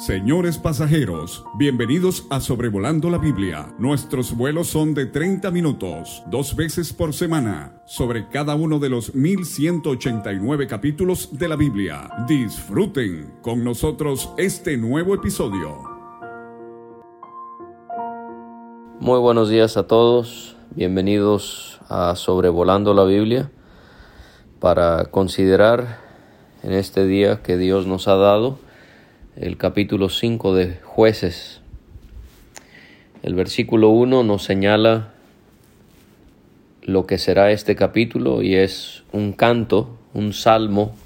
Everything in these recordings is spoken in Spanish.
Señores pasajeros, bienvenidos a Sobrevolando la Biblia. Nuestros vuelos son de 30 minutos, dos veces por semana, sobre cada uno de los 1189 capítulos de la Biblia. Disfruten con nosotros este nuevo episodio. Muy buenos días a todos, bienvenidos a Sobrevolando la Biblia para considerar en este día que Dios nos ha dado el capítulo 5 de jueces. El versículo 1 nos señala lo que será este capítulo y es un canto, un salmo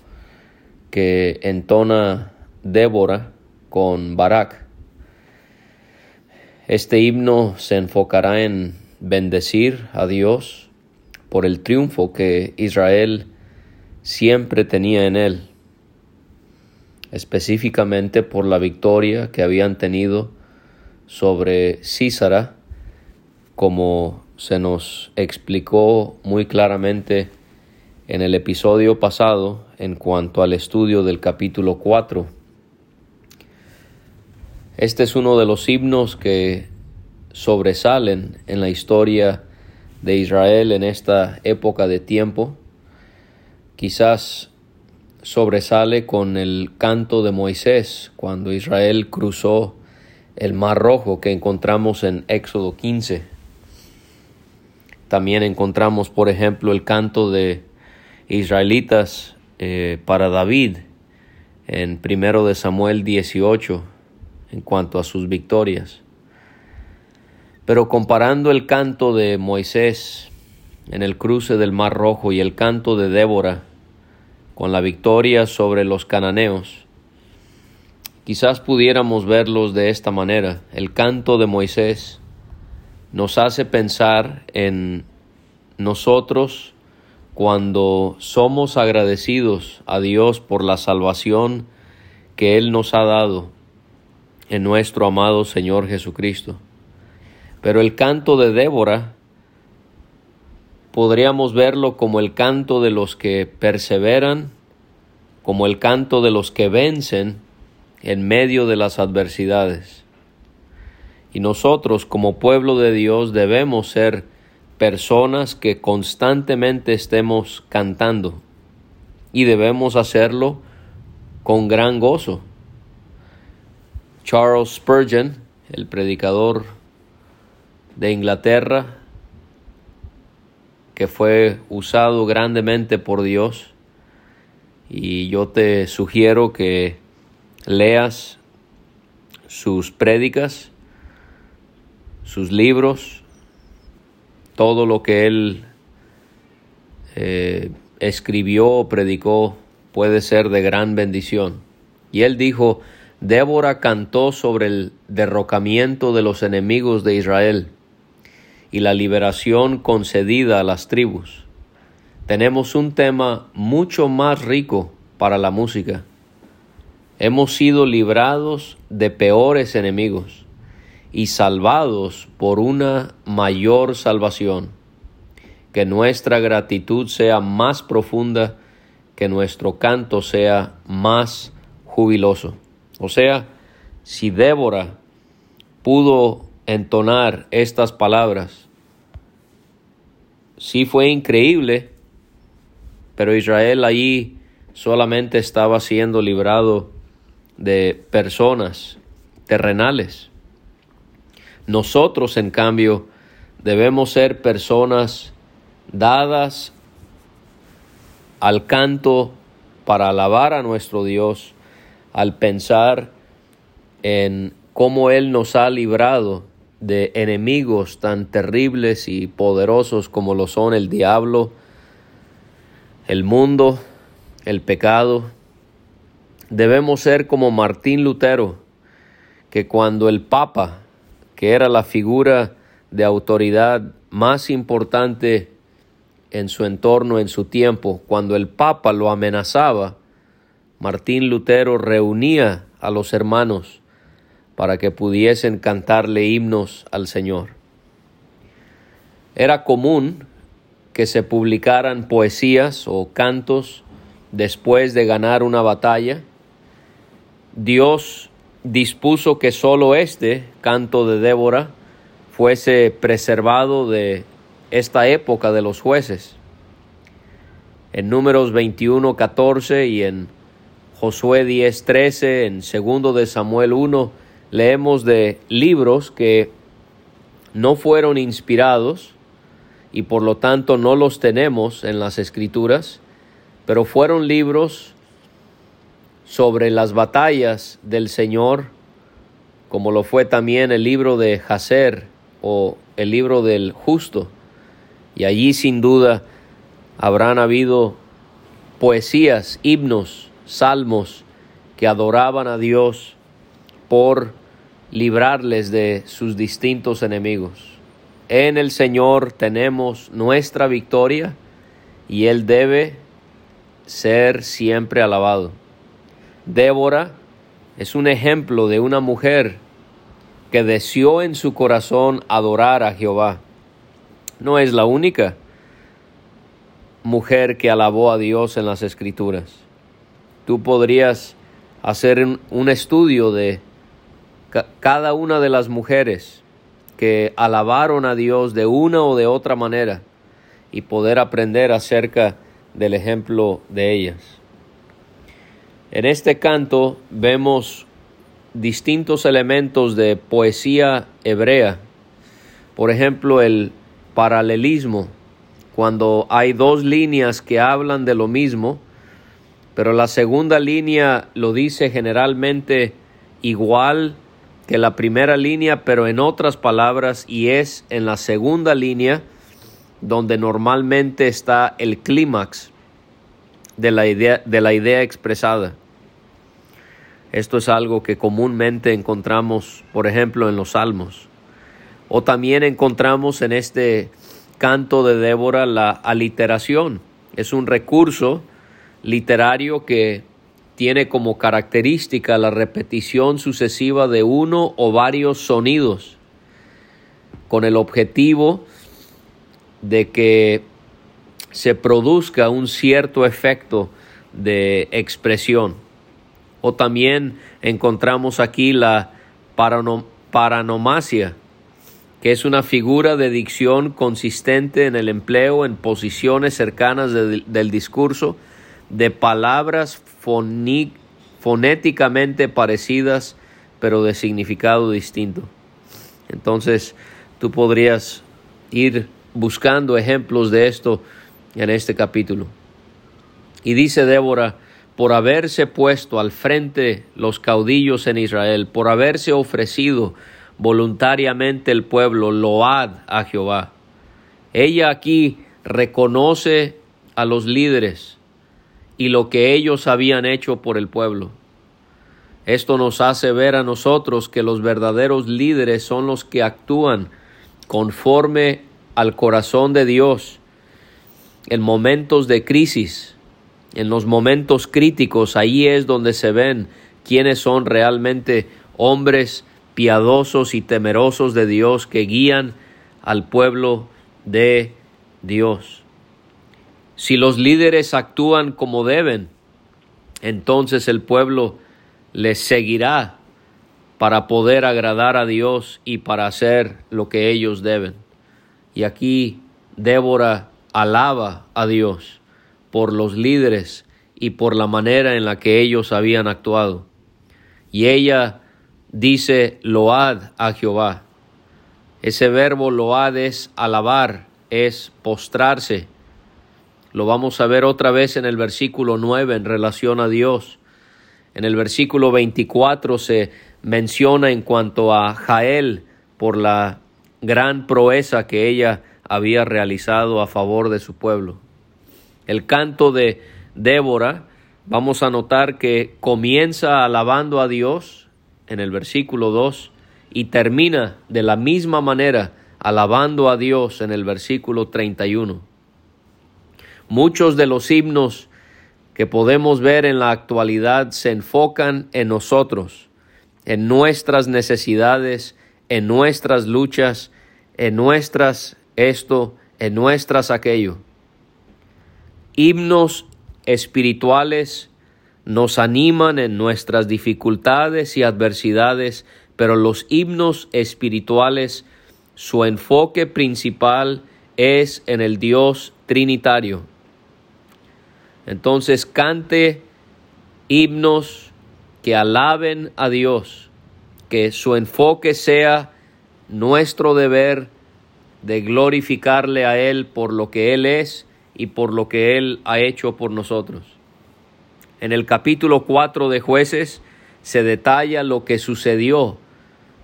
que entona Débora con Barak. Este himno se enfocará en bendecir a Dios por el triunfo que Israel siempre tenía en él específicamente por la victoria que habían tenido sobre Císara, como se nos explicó muy claramente en el episodio pasado en cuanto al estudio del capítulo 4. Este es uno de los himnos que sobresalen en la historia de Israel en esta época de tiempo. Quizás sobresale con el canto de Moisés cuando Israel cruzó el Mar Rojo que encontramos en Éxodo 15. También encontramos, por ejemplo, el canto de israelitas eh, para David en primero de Samuel 18 en cuanto a sus victorias. Pero comparando el canto de Moisés en el cruce del Mar Rojo y el canto de Débora con la victoria sobre los cananeos. Quizás pudiéramos verlos de esta manera. El canto de Moisés nos hace pensar en nosotros cuando somos agradecidos a Dios por la salvación que Él nos ha dado en nuestro amado Señor Jesucristo. Pero el canto de Débora podríamos verlo como el canto de los que perseveran, como el canto de los que vencen en medio de las adversidades. Y nosotros como pueblo de Dios debemos ser personas que constantemente estemos cantando y debemos hacerlo con gran gozo. Charles Spurgeon, el predicador de Inglaterra, que fue usado grandemente por Dios y yo te sugiero que leas sus prédicas, sus libros, todo lo que él eh, escribió o predicó puede ser de gran bendición. Y él dijo, Débora cantó sobre el derrocamiento de los enemigos de Israel y la liberación concedida a las tribus. Tenemos un tema mucho más rico para la música. Hemos sido librados de peores enemigos y salvados por una mayor salvación. Que nuestra gratitud sea más profunda, que nuestro canto sea más jubiloso. O sea, si Débora pudo entonar estas palabras, sí fue increíble, pero Israel allí solamente estaba siendo librado de personas terrenales. Nosotros, en cambio, debemos ser personas dadas al canto para alabar a nuestro Dios, al pensar en cómo Él nos ha librado de enemigos tan terribles y poderosos como lo son el diablo, el mundo, el pecado. Debemos ser como Martín Lutero, que cuando el Papa, que era la figura de autoridad más importante en su entorno, en su tiempo, cuando el Papa lo amenazaba, Martín Lutero reunía a los hermanos para que pudiesen cantarle himnos al Señor. Era común que se publicaran poesías o cantos después de ganar una batalla. Dios dispuso que sólo este canto de Débora fuese preservado de esta época de los jueces. En números 21, 14 y en Josué 10, 13, en segundo de Samuel 1, leemos de libros que no fueron inspirados y por lo tanto no los tenemos en las escrituras, pero fueron libros sobre las batallas del Señor, como lo fue también el libro de Jacer o el libro del justo. Y allí sin duda habrán habido poesías, himnos, salmos que adoraban a Dios por librarles de sus distintos enemigos. En el Señor tenemos nuestra victoria y Él debe ser siempre alabado. Débora es un ejemplo de una mujer que deseó en su corazón adorar a Jehová. No es la única mujer que alabó a Dios en las escrituras. Tú podrías hacer un estudio de cada una de las mujeres que alabaron a Dios de una o de otra manera y poder aprender acerca del ejemplo de ellas. En este canto vemos distintos elementos de poesía hebrea. Por ejemplo, el paralelismo, cuando hay dos líneas que hablan de lo mismo, pero la segunda línea lo dice generalmente igual que la primera línea, pero en otras palabras, y es en la segunda línea donde normalmente está el clímax de la idea, de la idea expresada. Esto es algo que comúnmente encontramos, por ejemplo, en los salmos. O también encontramos en este canto de Débora la aliteración. Es un recurso literario que tiene como característica la repetición sucesiva de uno o varios sonidos con el objetivo de que se produzca un cierto efecto de expresión. O también encontramos aquí la paranomasia, que es una figura de dicción consistente en el empleo en posiciones cercanas del discurso de palabras fonéticamente parecidas pero de significado distinto. Entonces tú podrías ir buscando ejemplos de esto en este capítulo. Y dice Débora, por haberse puesto al frente los caudillos en Israel, por haberse ofrecido voluntariamente el pueblo, load a Jehová. Ella aquí reconoce a los líderes y lo que ellos habían hecho por el pueblo. Esto nos hace ver a nosotros que los verdaderos líderes son los que actúan conforme al corazón de Dios en momentos de crisis, en los momentos críticos, ahí es donde se ven quiénes son realmente hombres piadosos y temerosos de Dios que guían al pueblo de Dios. Si los líderes actúan como deben, entonces el pueblo les seguirá para poder agradar a Dios y para hacer lo que ellos deben. Y aquí Débora alaba a Dios por los líderes y por la manera en la que ellos habían actuado. Y ella dice load a Jehová. Ese verbo load es alabar, es postrarse. Lo vamos a ver otra vez en el versículo 9 en relación a Dios. En el versículo 24 se menciona en cuanto a Jael por la gran proeza que ella había realizado a favor de su pueblo. El canto de Débora, vamos a notar que comienza alabando a Dios en el versículo 2 y termina de la misma manera alabando a Dios en el versículo 31. Muchos de los himnos que podemos ver en la actualidad se enfocan en nosotros, en nuestras necesidades, en nuestras luchas, en nuestras esto, en nuestras aquello himnos espirituales nos animan en nuestras dificultades y adversidades, pero los himnos espirituales, su enfoque principal es en el Dios Trinitario. Entonces cante himnos que alaben a Dios, que su enfoque sea nuestro deber de glorificarle a Él por lo que Él es y por lo que Él ha hecho por nosotros. En el capítulo 4 de jueces se detalla lo que sucedió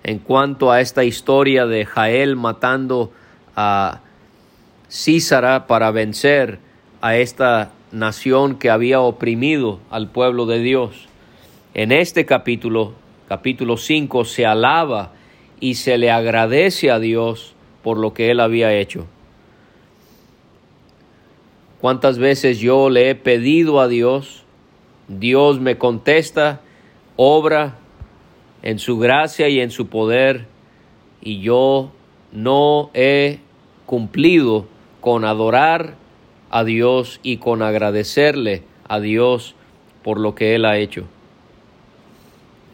en cuanto a esta historia de Jael matando a Císara para vencer a esta nación que había oprimido al pueblo de Dios. En este capítulo, capítulo 5, se alaba y se le agradece a Dios por lo que él había hecho. ¿Cuántas veces yo le he pedido a Dios? Dios me contesta, obra en su gracia y en su poder, y yo no he cumplido con adorar a Dios y con agradecerle a Dios por lo que Él ha hecho.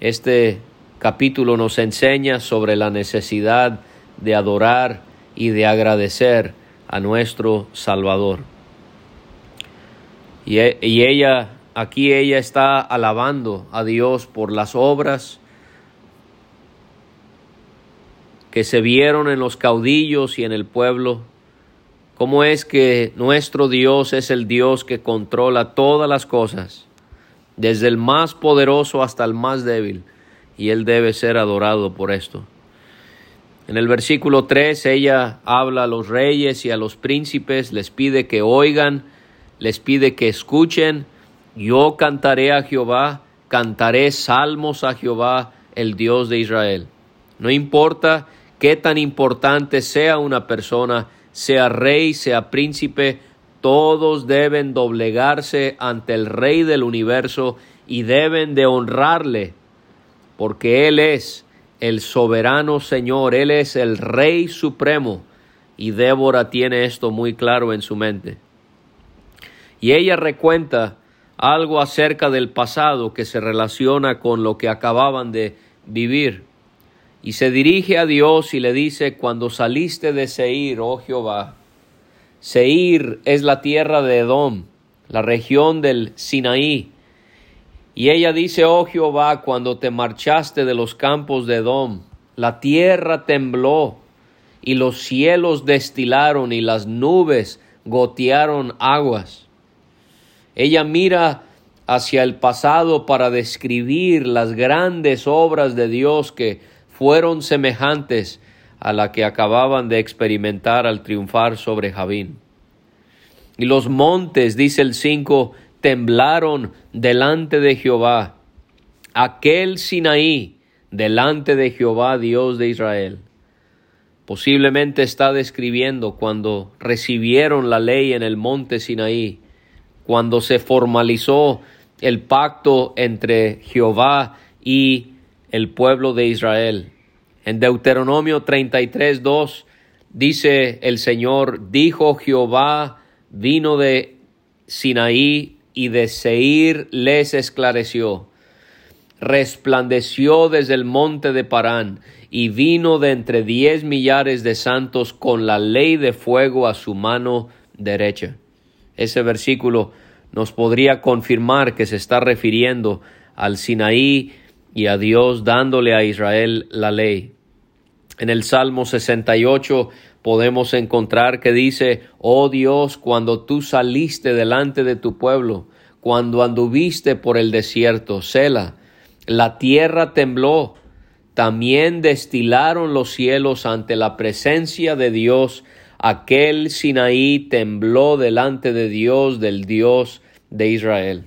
Este capítulo nos enseña sobre la necesidad de adorar y de agradecer a nuestro Salvador. Y, e, y, ella, aquí ella está alabando a Dios por las obras que se vieron en los caudillos y en el pueblo cómo es que nuestro Dios es el Dios que controla todas las cosas, desde el más poderoso hasta el más débil, y Él debe ser adorado por esto. En el versículo 3 ella habla a los reyes y a los príncipes, les pide que oigan, les pide que escuchen, yo cantaré a Jehová, cantaré salmos a Jehová, el Dios de Israel. No importa qué tan importante sea una persona, sea rey, sea príncipe, todos deben doblegarse ante el Rey del universo y deben de honrarle, porque Él es el soberano Señor, Él es el Rey supremo, y Débora tiene esto muy claro en su mente. Y ella recuenta algo acerca del pasado que se relaciona con lo que acababan de vivir y se dirige a Dios y le dice, cuando saliste de Seir, oh Jehová, Seir es la tierra de Edom, la región del Sinaí. Y ella dice, oh Jehová, cuando te marchaste de los campos de Edom, la tierra tembló y los cielos destilaron y las nubes gotearon aguas. Ella mira hacia el pasado para describir las grandes obras de Dios que fueron semejantes a la que acababan de experimentar al triunfar sobre Javín. Y los montes, dice el 5, temblaron delante de Jehová, aquel Sinaí, delante de Jehová, Dios de Israel. Posiblemente está describiendo cuando recibieron la ley en el monte Sinaí, cuando se formalizó el pacto entre Jehová y el pueblo de Israel. En Deuteronomio 33, 2 dice el Señor, dijo Jehová, vino de Sinaí y de Seir les esclareció. Resplandeció desde el monte de Parán y vino de entre diez millares de santos con la ley de fuego a su mano derecha. Ese versículo nos podría confirmar que se está refiriendo al Sinaí y a Dios dándole a Israel la ley. En el Salmo 68 podemos encontrar que dice, oh Dios, cuando tú saliste delante de tu pueblo, cuando anduviste por el desierto, Sela, la tierra tembló, también destilaron los cielos ante la presencia de Dios, aquel Sinaí tembló delante de Dios, del Dios de Israel.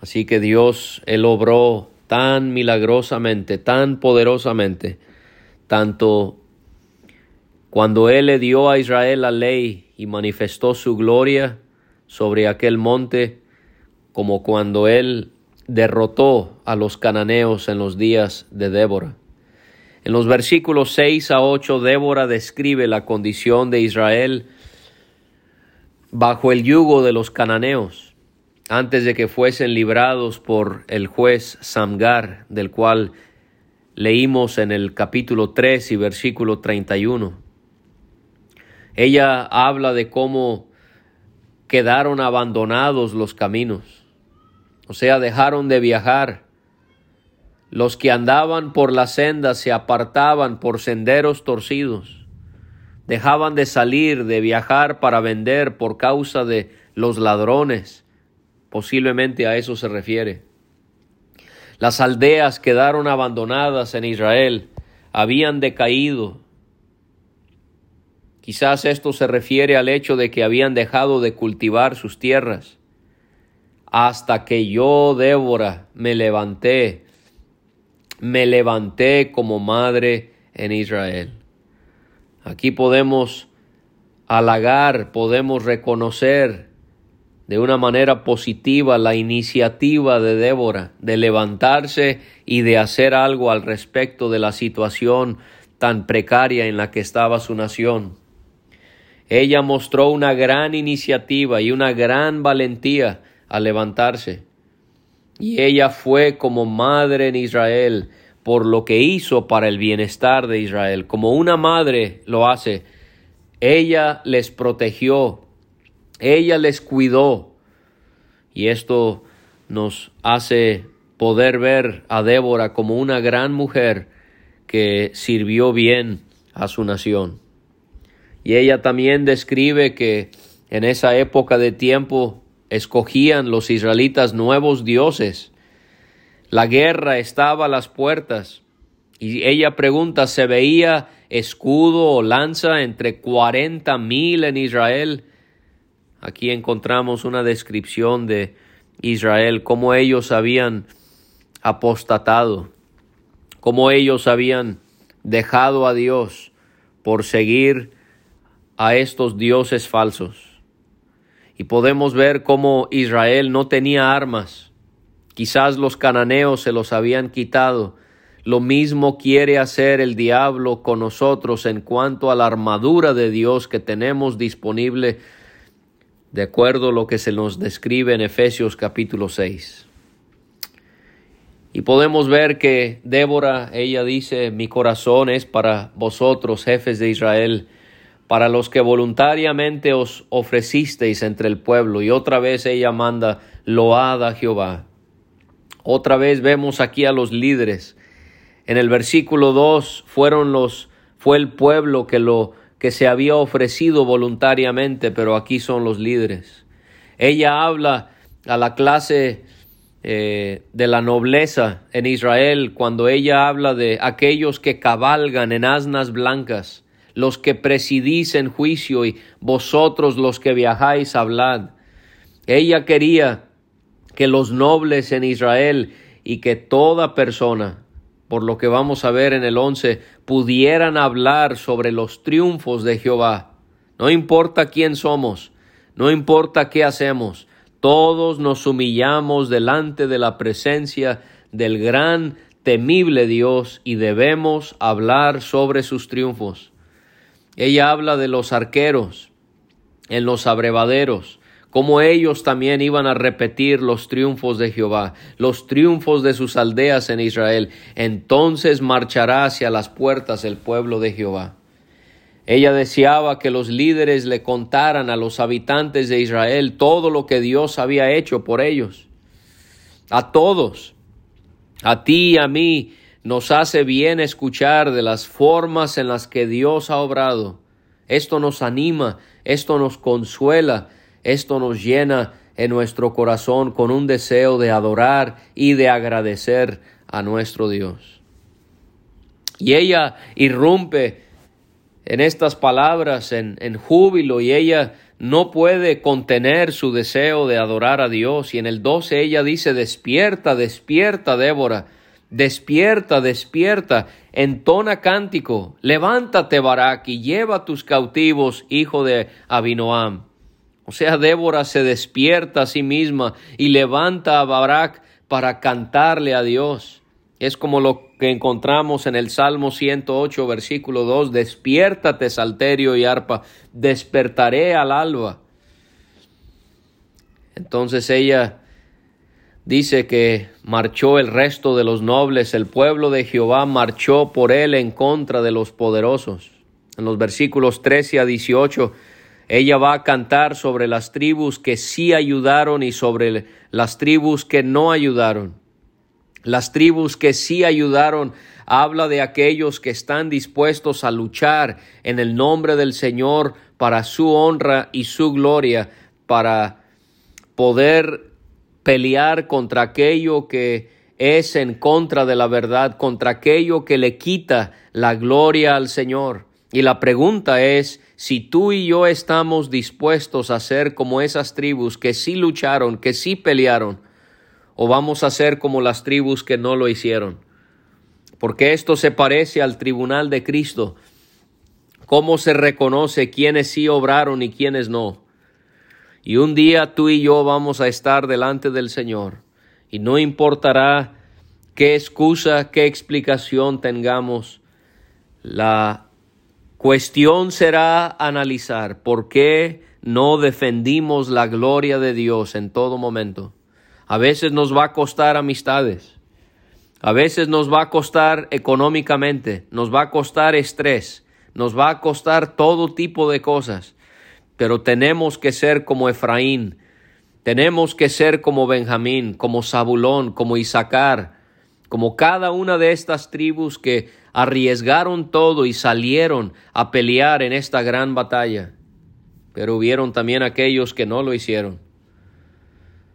Así que Dios, Él obró tan milagrosamente, tan poderosamente, tanto cuando Él le dio a Israel la ley y manifestó su gloria sobre aquel monte, como cuando Él derrotó a los cananeos en los días de Débora. En los versículos 6 a 8, Débora describe la condición de Israel bajo el yugo de los cananeos antes de que fuesen librados por el juez Samgar, del cual leímos en el capítulo 3 y versículo 31. Ella habla de cómo quedaron abandonados los caminos, o sea, dejaron de viajar. Los que andaban por las sendas se apartaban por senderos torcidos, dejaban de salir, de viajar para vender por causa de los ladrones, Posiblemente a eso se refiere. Las aldeas quedaron abandonadas en Israel, habían decaído. Quizás esto se refiere al hecho de que habían dejado de cultivar sus tierras. Hasta que yo, Débora, me levanté, me levanté como madre en Israel. Aquí podemos halagar, podemos reconocer de una manera positiva la iniciativa de Débora de levantarse y de hacer algo al respecto de la situación tan precaria en la que estaba su nación. Ella mostró una gran iniciativa y una gran valentía al levantarse. Y ella fue como madre en Israel por lo que hizo para el bienestar de Israel, como una madre lo hace. Ella les protegió, ella les cuidó y esto nos hace poder ver a Débora como una gran mujer que sirvió bien a su nación. Y ella también describe que en esa época de tiempo escogían los israelitas nuevos dioses. La guerra estaba a las puertas. Y ella pregunta, ¿se veía escudo o lanza entre cuarenta mil en Israel? Aquí encontramos una descripción de Israel, cómo ellos habían apostatado, cómo ellos habían dejado a Dios por seguir a estos dioses falsos. Y podemos ver cómo Israel no tenía armas. Quizás los cananeos se los habían quitado. Lo mismo quiere hacer el diablo con nosotros en cuanto a la armadura de Dios que tenemos disponible de acuerdo a lo que se nos describe en Efesios capítulo 6. Y podemos ver que Débora, ella dice, mi corazón es para vosotros, jefes de Israel, para los que voluntariamente os ofrecisteis entre el pueblo. Y otra vez ella manda, loada a Jehová. Otra vez vemos aquí a los líderes. En el versículo 2 fueron los, fue el pueblo que lo que se había ofrecido voluntariamente, pero aquí son los líderes. Ella habla a la clase eh, de la nobleza en Israel cuando ella habla de aquellos que cabalgan en asnas blancas, los que presidís en juicio y vosotros los que viajáis hablad. Ella quería que los nobles en Israel y que toda persona por lo que vamos a ver en el 11, pudieran hablar sobre los triunfos de Jehová. No importa quién somos, no importa qué hacemos, todos nos humillamos delante de la presencia del gran, temible Dios y debemos hablar sobre sus triunfos. Ella habla de los arqueros en los abrevaderos, como ellos también iban a repetir los triunfos de Jehová, los triunfos de sus aldeas en Israel. Entonces marchará hacia las puertas el pueblo de Jehová. Ella deseaba que los líderes le contaran a los habitantes de Israel todo lo que Dios había hecho por ellos. A todos, a ti y a mí, nos hace bien escuchar de las formas en las que Dios ha obrado. Esto nos anima, esto nos consuela, esto nos llena en nuestro corazón con un deseo de adorar y de agradecer a nuestro Dios. Y ella irrumpe en estas palabras en, en, júbilo y ella no puede contener su deseo de adorar a Dios. Y en el 12 ella dice, despierta, despierta, Débora, despierta, despierta, entona cántico, levántate, Barak, y lleva tus cautivos, hijo de Abinoam. O sea, Débora se despierta a sí misma y levanta a Barak para cantarle a Dios. Es como lo que encontramos en el Salmo 108, versículo 2, despiértate, salterio y arpa, despertaré al alba. Entonces ella dice que marchó el resto de los nobles, el pueblo de Jehová marchó por él en contra de los poderosos. En los versículos 13 a 18, ella va a cantar sobre las tribus que sí ayudaron y sobre las tribus que no ayudaron. Las tribus que sí ayudaron habla de aquellos que están dispuestos a luchar en el nombre del Señor para su honra y su gloria, para poder pelear contra aquello que es en contra de la verdad, contra aquello que le quita la gloria al Señor. Y la pregunta es si tú y yo estamos dispuestos a ser como esas tribus que sí lucharon, que sí pelearon, o vamos a ser como las tribus que no lo hicieron. Porque esto se parece al tribunal de Cristo. Cómo se reconoce quiénes sí obraron y quiénes no. Y un día tú y yo vamos a estar delante del Señor. Y no importará qué excusa, qué explicación tengamos. La cuestión será analizar por qué no defendimos la gloria de Dios en todo momento. A veces nos va a costar amistades. A veces nos va a costar económicamente, nos va a costar estrés, nos va a costar todo tipo de cosas. Pero tenemos que ser como Efraín, tenemos que ser como Benjamín, como Zabulón, como Isaacar, como cada una de estas tribus que arriesgaron todo y salieron a pelear en esta gran batalla. Pero hubieron también aquellos que no lo hicieron.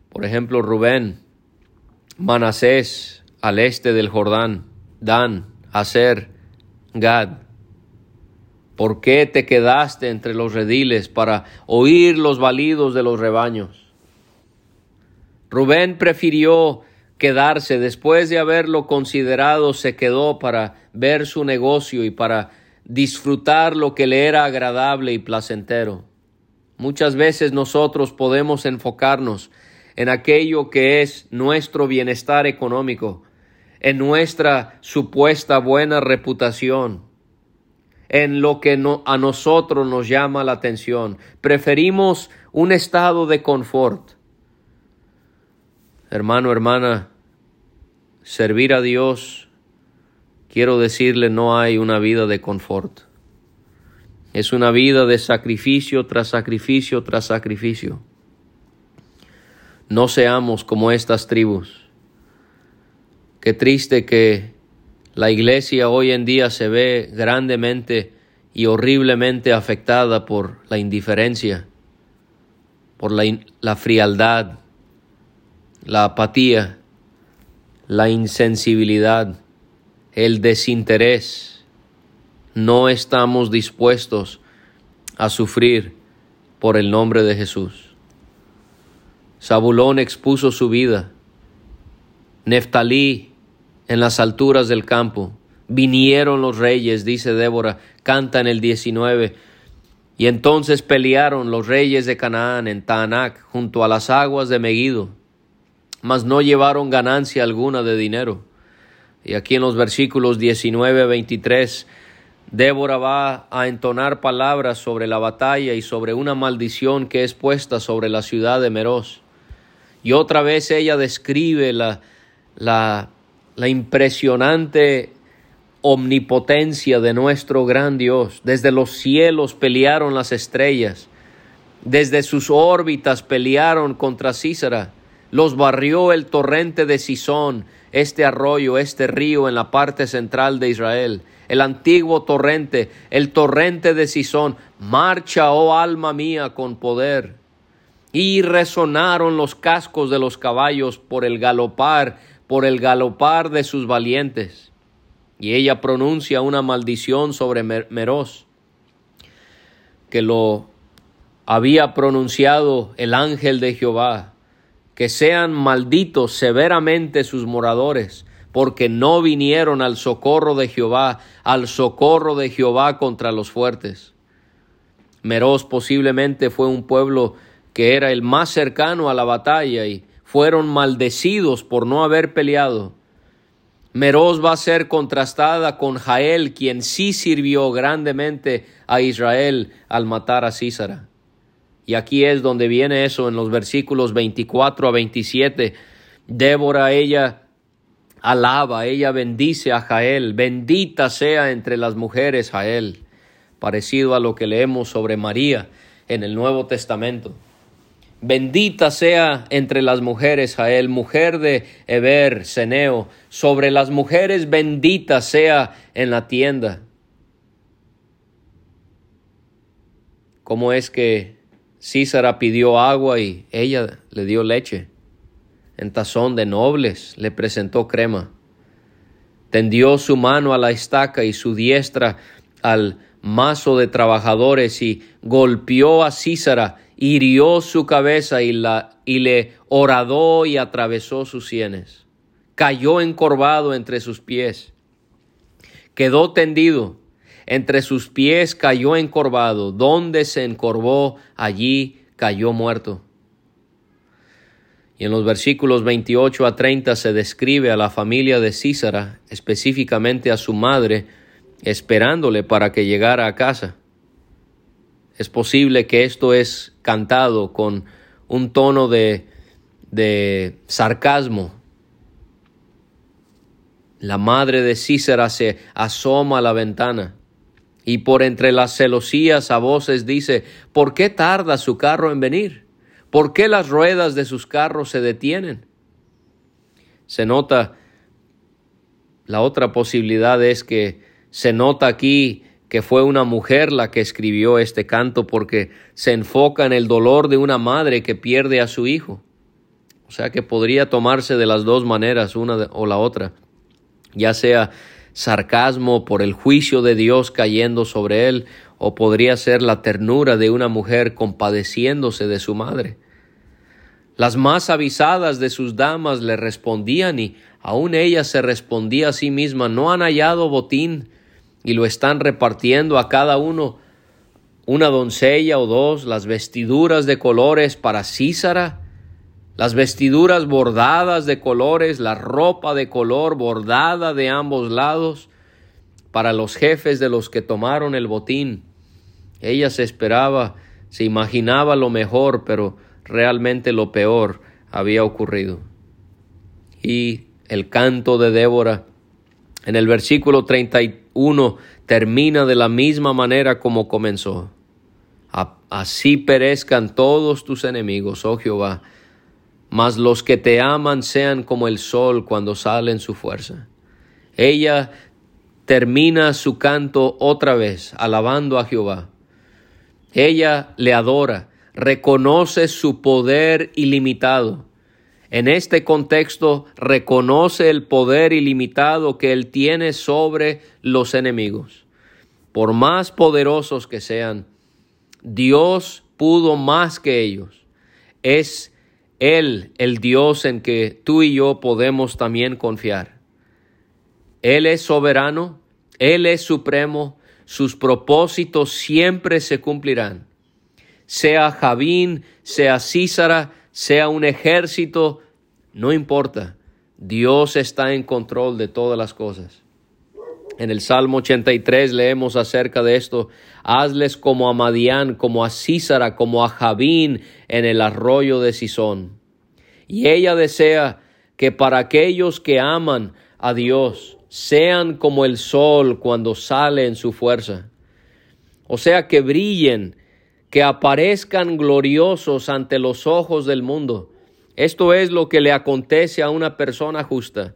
Por ejemplo, Rubén, Manasés, al este del Jordán, Dan, Aser, Gad. ¿Por qué te quedaste entre los rediles para oír los balidos de los rebaños? Rubén prefirió quedarse después de haberlo considerado, se quedó para ver su negocio y para disfrutar lo que le era agradable y placentero. Muchas veces nosotros podemos enfocarnos en aquello que es nuestro bienestar económico, en nuestra supuesta buena reputación, en lo que a nosotros nos llama la atención. Preferimos un estado de confort. Hermano, hermana, servir a Dios, quiero decirle, no hay una vida de confort. Es una vida de sacrificio tras sacrificio tras sacrificio. No seamos como estas tribus. Qué triste que la iglesia hoy en día se ve grandemente y horriblemente afectada por la indiferencia, por la, frialdad, la apatía, la insensibilidad, el desinterés. No estamos dispuestos a sufrir por el nombre de Jesús. Zabulón expuso su vida. Neftalí en las alturas del campo. Vinieron los reyes, dice Débora, canta en el 19. Y entonces pelearon los reyes de Canaán en Taanac junto a las aguas de Megido, mas no llevaron ganancia alguna de dinero. Y aquí en los versículos 19 a 23, Débora va a entonar palabras sobre la batalla y sobre una maldición que es puesta sobre la ciudad de Meroz. Y otra vez ella describe la, la, la impresionante omnipotencia de nuestro gran Dios. Desde los cielos pelearon las estrellas, desde sus órbitas pelearon contra Císara, los barrió el torrente de Sison, este arroyo, este río en la parte central de Israel, el antiguo torrente, el torrente de Sison, marcha, oh alma mía, con poder. Y resonaron los cascos de los caballos por el galopar, por el galopar de sus valientes. Y ella pronuncia una maldición sobre Meroz, que lo había pronunciado el ángel de Jehová, que sean malditos severamente sus moradores, porque no vinieron al socorro de Jehová, al socorro de Jehová contra los fuertes. Meroz posiblemente fue un pueblo que era el más cercano a la batalla y fueron maldecidos por no haber peleado. Meroz va a ser contrastada con Jael, quien sí sirvió grandemente a Israel al matar a Císara. Y aquí es donde viene eso en los versículos 24 a 27. Débora, ella alaba, ella bendice a Jael, bendita sea entre las mujeres Jael, parecido a lo que leemos sobre María en el Nuevo Testamento. Bendita sea entre las mujeres Jael, mujer de Eber, Seneo, sobre las mujeres bendita sea en la tienda. ¿Cómo es que Císara pidió agua y ella le dio leche? En tazón de nobles le presentó crema. Tendió su mano a la estaca y su diestra al mazo de trabajadores y golpeó a Císara, hirió su cabeza y, la, y le horadó y atravesó sus sienes. Cayó encorvado entre sus pies. Quedó tendido. Entre sus pies cayó encorvado. Donde se encorvó, allí cayó muerto. Y en los versículos 28 a 30 se describe a la familia de Císara, específicamente a su madre, esperándole para que llegara a casa. Es posible que esto es cantado con un tono de, de sarcasmo. La madre de Císara se asoma a la ventana y por entre las celosías a voces dice, ¿por qué tarda su carro en venir? ¿Por qué las ruedas de sus carros se detienen? Se nota, la otra posibilidad es que se nota aquí que fue una mujer la que escribió este canto porque se enfoca en el dolor de una madre que pierde a su hijo. O sea que podría tomarse de las dos maneras, una o la otra, ya sea sarcasmo por el juicio de Dios cayendo sobre él, o podría ser la ternura de una mujer compadeciéndose de su madre. Las más avisadas de sus damas le respondían y aun ella se respondía a sí misma, no han hallado botín, y lo están repartiendo a cada uno una doncella o dos, las vestiduras de colores para Císara, las vestiduras bordadas de colores, la ropa de color bordada de ambos lados para los jefes de los que tomaron el botín. Ella se esperaba, se imaginaba lo mejor, pero realmente lo peor había ocurrido. Y el canto de Débora en el versículo 31 termina de la misma manera como comenzó. Así perezcan todos tus enemigos, oh Jehová, mas los que te aman sean como el sol cuando sale en su fuerza. Ella termina su canto otra vez, alabando a Jehová. Ella le adora, reconoce su poder ilimitado en este contexto reconoce el poder ilimitado que Él tiene sobre los enemigos. Por más poderosos que sean, Dios pudo más que ellos. Es Él el Dios en que tú y yo podemos también confiar. Él es soberano, Él es supremo, sus propósitos siempre se cumplirán. Sea Javín, sea Císara, sea un ejército, no importa. Dios está en control de todas las cosas. En el Salmo 83 leemos acerca de esto. Hazles como a Madián, como a Císara, como a Javín en el arroyo de Sison. Y ella desea que para aquellos que aman a Dios sean como el sol cuando sale en su fuerza. O sea, que brillen que aparezcan gloriosos ante los ojos del mundo. Esto es lo que le acontece a una persona justa.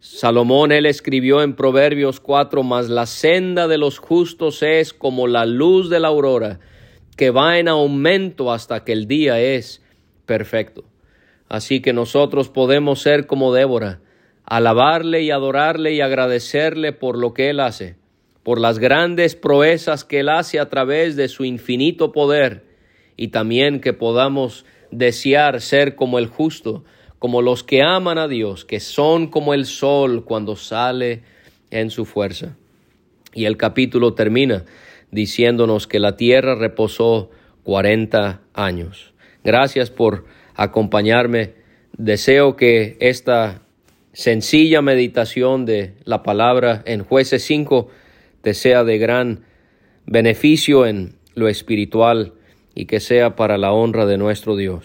Salomón él escribió en Proverbios 4, mas la senda de los justos es como la luz de la aurora, que va en aumento hasta que el día es perfecto. Así que nosotros podemos ser como Débora, alabarle y adorarle y agradecerle por lo que él hace por las grandes proezas que Él hace a través de su infinito poder y también que podamos desear ser como el justo, como los que aman a Dios, que son como el sol cuando sale en su fuerza. Y el capítulo termina diciéndonos que la tierra reposó cuarenta años. Gracias por acompañarme. Deseo que esta sencilla meditación de la palabra en jueces 5 te sea de gran beneficio en lo espiritual y que sea para la honra de nuestro Dios.